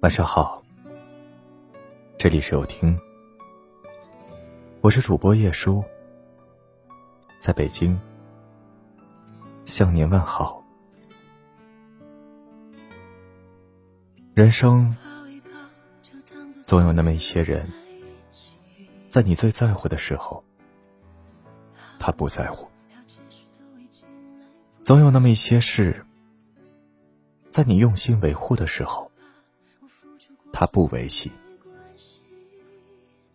晚上好，这里是有听，我是主播叶舒，在北京。向您问好。人生总有那么一些人，在你最在乎的时候，他不在乎；总有那么一些事，在你用心维护的时候，他不维系；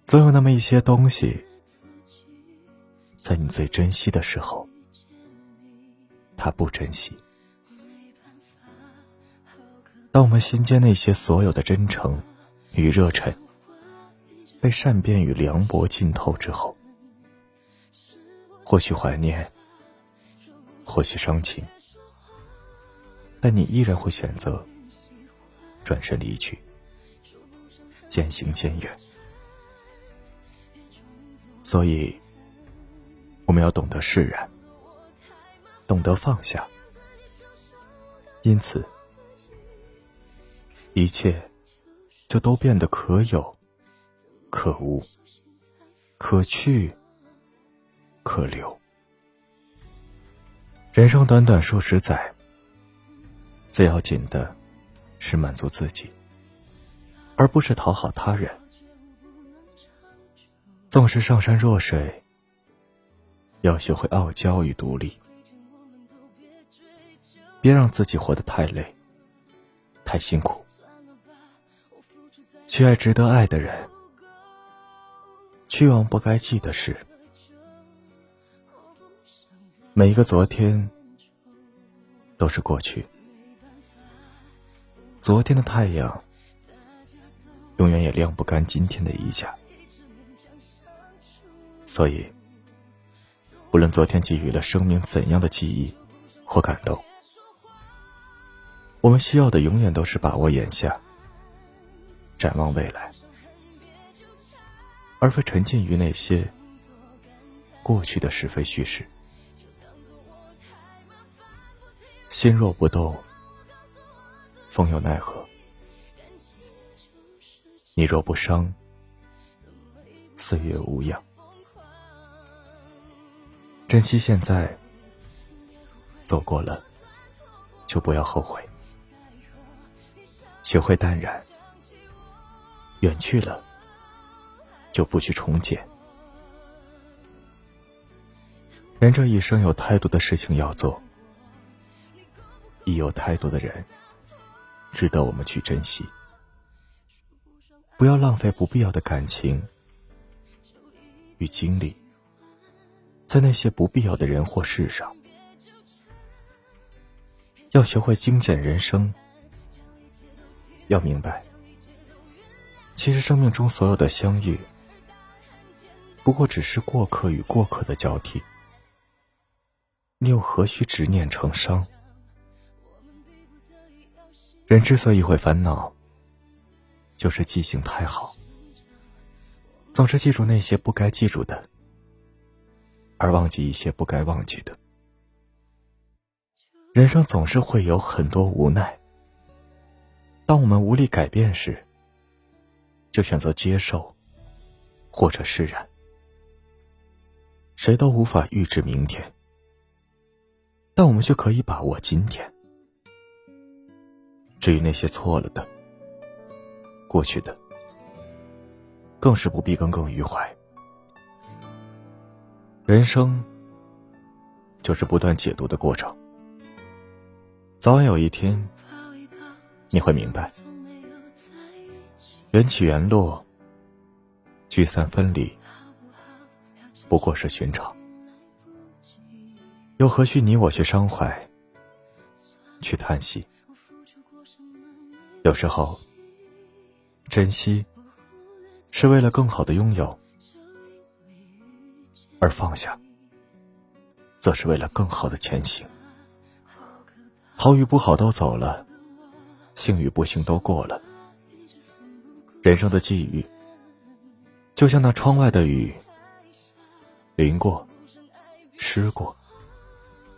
总有那么一些东西，在你最珍惜的时候，他不珍惜。当我们心间那些所有的真诚与热忱，被善变与凉薄浸透之后，或许怀念，或许伤情，但你依然会选择转身离去，渐行渐远。所以，我们要懂得释然，懂得放下。因此。一切，就都变得可有、可无、可去、可留。人生短短数十载，最要紧的是满足自己，而不是讨好他人。纵使上善若水，要学会傲娇与独立，别让自己活得太累、太辛苦。去爱值得爱的人，去忘不该记的事。每一个昨天都是过去，昨天的太阳永远也晾不干今天的衣架。所以，无论昨天给予了生命怎样的记忆或感动，我们需要的永远都是把握眼下。展望未来，而非沉浸于那些过去的是非叙事。心若不动，风又奈何？你若不伤，岁月无恙。珍惜现在，走过了就不要后悔，学会淡然。远去了，就不去重建。人这一生有太多的事情要做，亦有太多的人值得我们去珍惜。不要浪费不必要的感情与精力，在那些不必要的人或事上。要学会精简人生，要明白。其实，生命中所有的相遇，不过只是过客与过客的交替。你又何须执念成伤？人之所以会烦恼，就是记性太好，总是记住那些不该记住的，而忘记一些不该忘记的。人生总是会有很多无奈，当我们无力改变时。就选择接受，或者释然。谁都无法预知明天，但我们却可以把握今天。至于那些错了的、过去的，更是不必耿耿于怀。人生就是不断解读的过程，早晚有一天，你会明白。缘起缘落，聚散分离，不过是寻常。又何须你我去伤怀，去叹息？有时候，珍惜是为了更好的拥有，而放下，则是为了更好的前行。好与不好都走了，幸与不幸都过了。人生的际遇，就像那窗外的雨，淋过，湿过，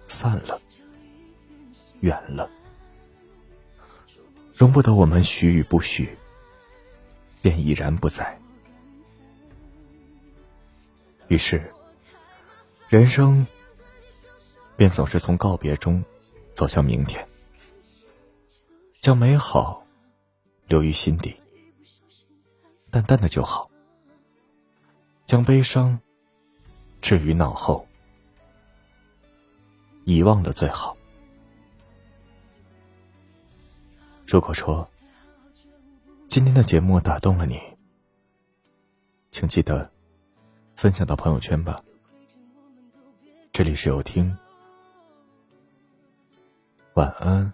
散了，远了。容不得我们许与不许，便已然不在。于是，人生便总是从告别中走向明天，将美好留于心底，淡淡的就好；将悲伤置于脑后，遗忘的最好。如果说今天的节目打动了你，请记得。分享到朋友圈吧。这里是有听，晚安。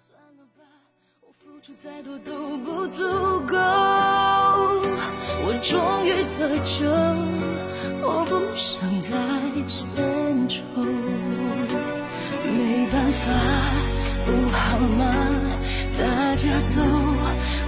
再多都不足够我终于得救，我不想再献丑。没办法，不好吗？大家都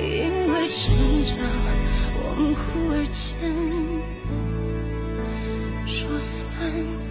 因为成长，我们忽而间。说散。